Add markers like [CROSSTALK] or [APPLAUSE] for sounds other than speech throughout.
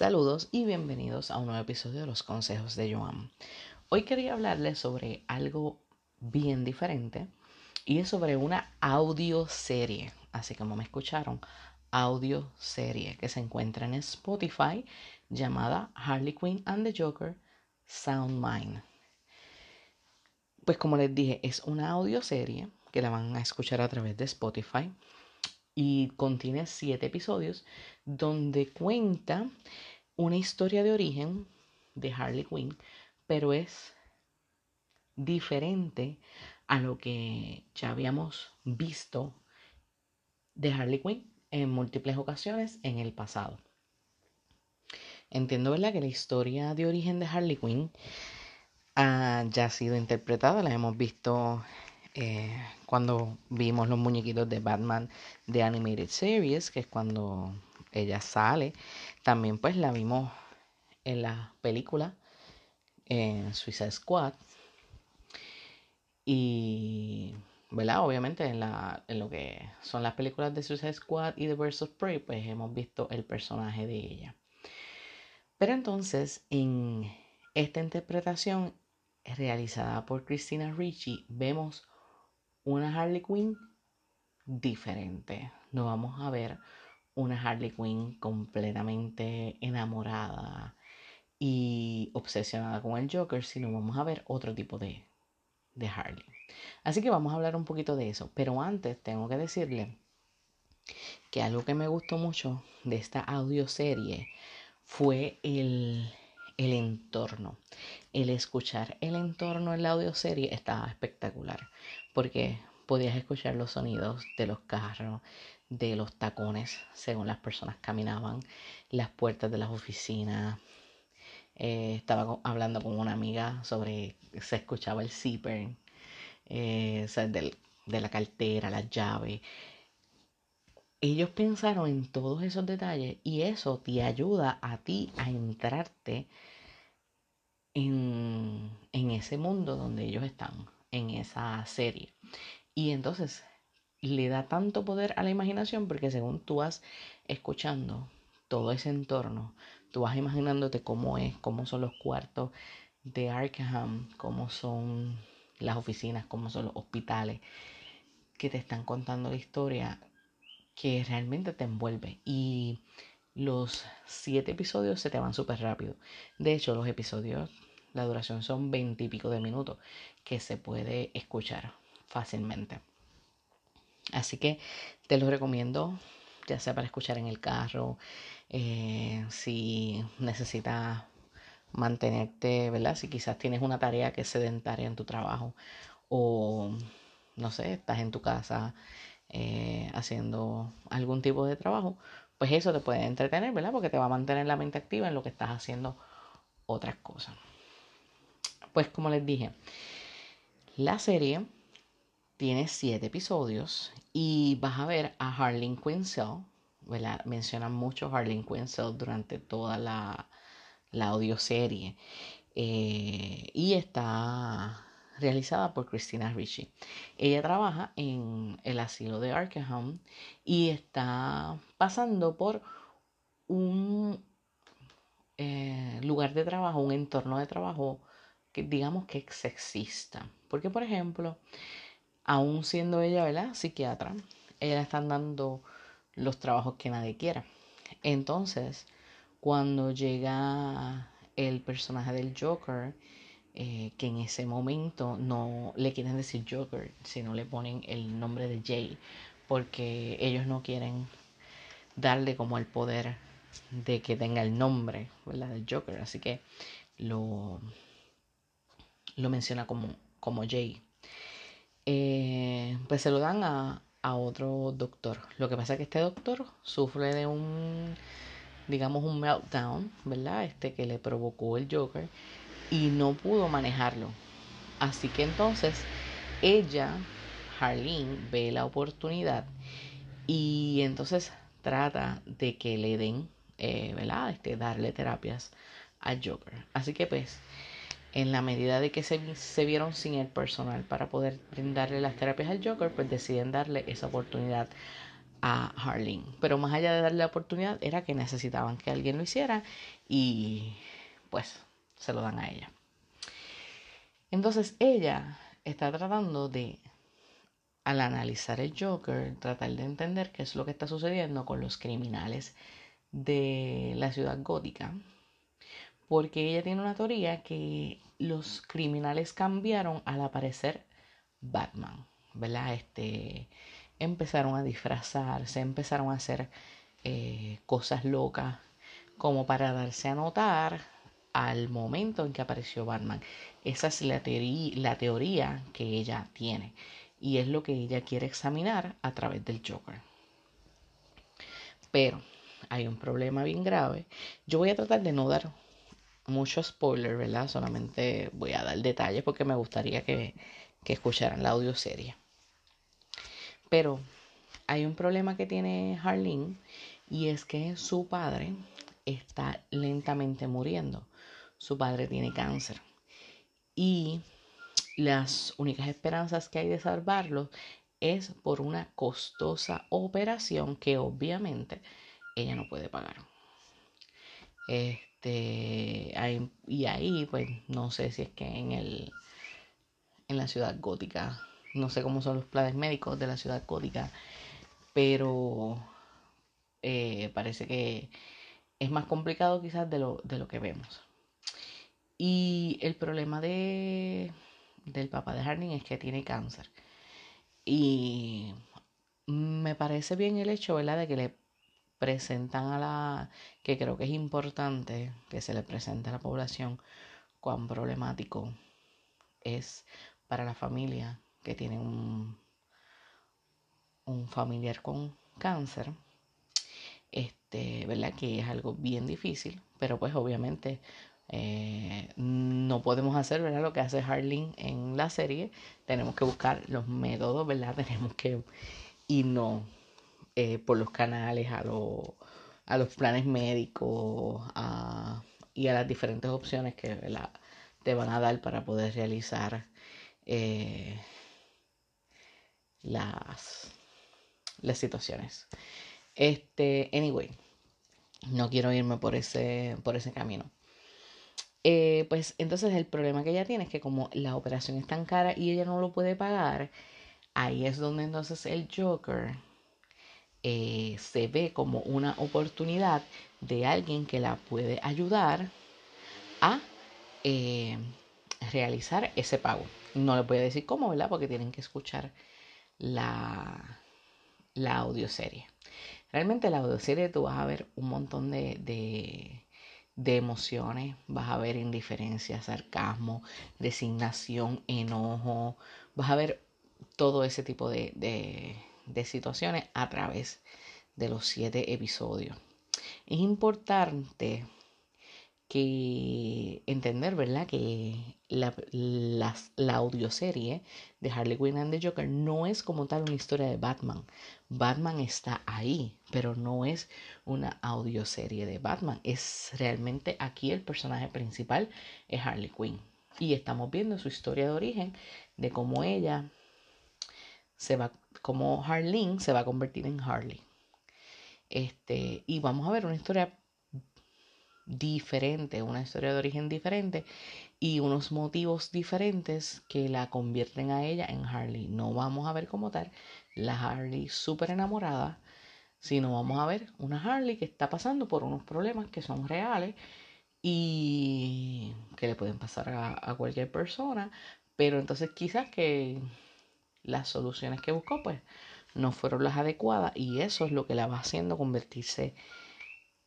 Saludos y bienvenidos a un nuevo episodio de Los Consejos de Joan. Hoy quería hablarles sobre algo bien diferente y es sobre una audioserie, así como me escucharon, audioserie que se encuentra en Spotify llamada Harley Quinn and the Joker Sound Mind. Pues como les dije, es una audioserie que la van a escuchar a través de Spotify y contiene siete episodios donde cuenta una historia de origen de Harley Quinn, pero es diferente a lo que ya habíamos visto de Harley Quinn en múltiples ocasiones en el pasado. Entiendo, ¿verdad?, que la historia de origen de Harley Quinn ha ya sido interpretada, la hemos visto eh, cuando vimos los muñequitos de Batman de Animated Series, que es cuando ella sale. También pues la vimos en la película en Suicide Squad. Y, ¿verdad? Obviamente en, la, en lo que son las películas de Suicide Squad y The Birds of Prey, pues hemos visto el personaje de ella. Pero entonces, en esta interpretación realizada por Christina Ricci, vemos una Harley Quinn diferente. No vamos a ver una Harley Quinn completamente enamorada y obsesionada con el Joker, sino vamos a ver otro tipo de, de Harley. Así que vamos a hablar un poquito de eso. Pero antes tengo que decirle que algo que me gustó mucho de esta audioserie fue el, el entorno. El escuchar el entorno en la audioserie estaba espectacular porque podías escuchar los sonidos de los carros, de los tacones, según las personas caminaban, las puertas de las oficinas. Eh, estaba hablando con una amiga sobre, se escuchaba el zipper, eh, de la cartera, las llaves. Ellos pensaron en todos esos detalles y eso te ayuda a ti a entrarte en, en ese mundo donde ellos están en esa serie. Y entonces le da tanto poder a la imaginación porque según tú vas escuchando todo ese entorno, tú vas imaginándote cómo es, cómo son los cuartos de Arkham, cómo son las oficinas, cómo son los hospitales, que te están contando la historia que realmente te envuelve. Y los siete episodios se te van súper rápido. De hecho, los episodios la duración son veinte y pico de minutos que se puede escuchar fácilmente. Así que te lo recomiendo, ya sea para escuchar en el carro, eh, si necesitas mantenerte, ¿verdad? Si quizás tienes una tarea que es sedentaria en tu trabajo o, no sé, estás en tu casa eh, haciendo algún tipo de trabajo, pues eso te puede entretener, ¿verdad? Porque te va a mantener la mente activa en lo que estás haciendo otras cosas. Pues como les dije, la serie tiene siete episodios y vas a ver a Harleen Quinzel. Mencionan mucho Harleen Quinzel durante toda la, la audioserie. Eh, y está realizada por Christina Ricci. Ella trabaja en el asilo de Arkham y está pasando por un eh, lugar de trabajo, un entorno de trabajo que digamos que es sexista. Porque, por ejemplo, aún siendo ella, ¿verdad? Psiquiatra, ella están dando los trabajos que nadie quiera. Entonces, cuando llega el personaje del Joker, eh, que en ese momento no le quieren decir Joker, sino le ponen el nombre de Jay, porque ellos no quieren darle como el poder de que tenga el nombre, ¿verdad? Del Joker. Así que lo, lo menciona como, como Jay. Eh, pues se lo dan a, a otro doctor. Lo que pasa es que este doctor sufre de un, digamos, un meltdown, ¿verdad? Este que le provocó el Joker y no pudo manejarlo. Así que entonces ella, Harleen, ve la oportunidad y entonces trata de que le den, eh, ¿verdad? Este, darle terapias al Joker. Así que pues en la medida de que se, se, vieron sin el personal para poder brindarle las terapias al Joker, pues deciden darle esa oportunidad a Harleen. Pero más allá de darle la oportunidad, era que necesitaban que alguien lo hiciera y pues se lo dan a ella. Entonces ella está tratando de, al analizar el Joker, tratar de entender qué es lo que está sucediendo con los criminales de la ciudad gótica. Porque ella tiene una teoría que los criminales cambiaron al aparecer Batman, ¿verdad? Este, empezaron a disfrazarse, empezaron a hacer eh, cosas locas como para darse a notar al momento en que apareció Batman. Esa es la, la teoría que ella tiene y es lo que ella quiere examinar a través del Joker. Pero hay un problema bien grave. Yo voy a tratar de no dar mucho spoiler, ¿verdad? Solamente voy a dar detalles porque me gustaría que, que escucharan la audioserie. Pero hay un problema que tiene Harleen y es que su padre está lentamente muriendo. Su padre tiene cáncer. Y las únicas esperanzas que hay de salvarlo es por una costosa operación que obviamente ella no puede pagar. Este, y ahí, pues, no sé si es que en el en la ciudad gótica no sé cómo son los planes médicos de la ciudad gótica, pero eh, parece que es más complicado quizás de lo, de lo que vemos. Y el problema de, del papá de Harning es que tiene cáncer. Y me parece bien el hecho, ¿verdad?, de que le presentan a la, que creo que es importante que se le presente a la población cuán problemático es para la familia que tiene un, un familiar con cáncer, este, ¿verdad? Que es algo bien difícil, pero pues obviamente eh, no podemos hacer, ¿verdad? Lo que hace Harleen en la serie, tenemos que buscar los métodos, ¿verdad? [LAUGHS] Tenemos que irnos eh, por los canales a, a los planes médicos y a las diferentes opciones que te van a dar para poder realizar eh, las, las situaciones. Este, anyway, no quiero irme por ese, por ese camino. Eh, pues entonces el problema que ella tiene es que como la operación es tan cara y ella no lo puede pagar, ahí es donde entonces el Joker eh, se ve como una oportunidad de alguien que la puede ayudar a eh, realizar ese pago. No le voy a decir cómo, ¿verdad? Porque tienen que escuchar la, la audioserie. Realmente la audioserie tú vas a ver un montón de, de, emociones, vas a ver indiferencia, sarcasmo, designación, enojo, vas a ver todo ese tipo de, de, de situaciones a través de los siete episodios. Es importante que entender, ¿verdad? Que la, la, audioserie de Harley Quinn and the Joker no es como tal una historia de Batman. Batman está ahí, pero no es una audioserie de Batman. Es realmente aquí el personaje principal es Harley Quinn. Y estamos viendo su historia de origen, de cómo ella se va, como Harleen se va a convertir en Harley. Este, y vamos a ver una historia diferente, una historia de origen diferente y unos motivos diferentes que la convierten a ella en Harley. No vamos a ver como tal la Harley súper enamorada, sino vamos a ver una Harley que está pasando por unos problemas que son reales y que le pueden pasar a, a cualquier persona, pero entonces quizás que las soluciones que buscó pues no fueron las adecuadas y eso es lo que la va haciendo convertirse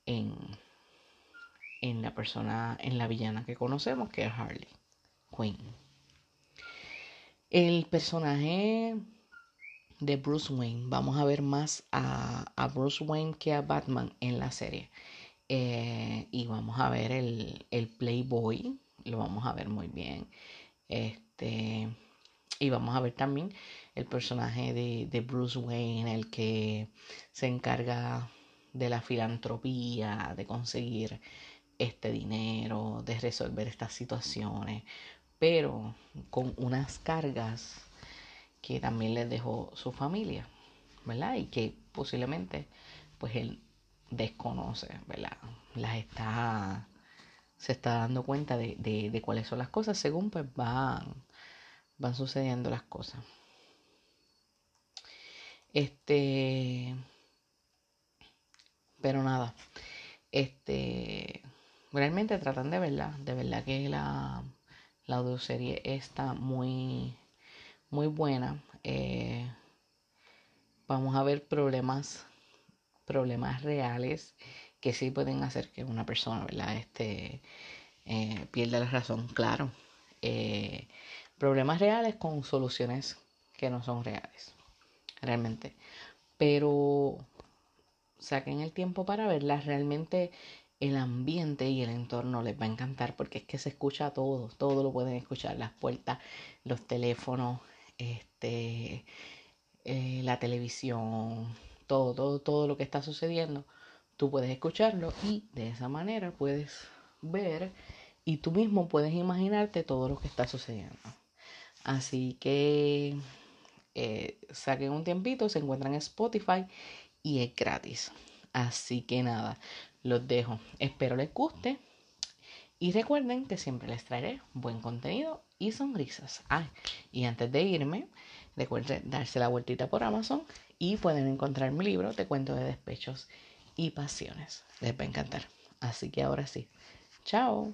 en en la persona, en la villana que conocemos, que es Harley Quinn. El personaje de Bruce Wayne, vamos a ver más a, Bruce Wayne que a Batman en la serie. Eh, y vamos a ver el, Playboy, lo vamos a ver muy bien. Este, y vamos a ver también el personaje de, de Bruce Wayne, el que se encarga de la filantropía, de conseguir este dinero, de resolver estas situaciones, pero con unas cargas que también les dejó su familia, ¿verdad? Y que posiblemente pues él desconoce, ¿verdad? Las está, se está dando cuenta de, de, cuáles son las cosas según pues van, van sucediendo las cosas. Este, pero nada, este, realmente tratan de verla, de verdad que la, la audioserie está muy, muy buena. Eh, vamos a ver problemas, problemas reales que sí pueden hacer que una persona, ¿verdad? Este, eh, pierda la razón, claro. Eh, problemas reales con soluciones que no son reales, realmente. Pero saquen el tiempo para verlas, realmente el ambiente y el entorno les va a encantar porque es que se escucha todo, todo lo pueden escuchar, las puertas, los teléfonos, este, eh, la televisión, todo, todo, todo lo que está sucediendo, tú puedes escucharlo y de esa manera puedes ver y tú mismo puedes imaginarte todo lo que está sucediendo. Así que eh, saquen un tiempito, se encuentran en Spotify y es gratis. Así que nada, los dejo. Espero les guste. Y recuerden que siempre les traeré buen contenido y sonrisas. Ah, y antes de irme, recuerden darse la vueltita por Amazon y pueden encontrar mi libro Te cuento de despechos y pasiones. Les va a encantar. Así que ahora sí. Chao.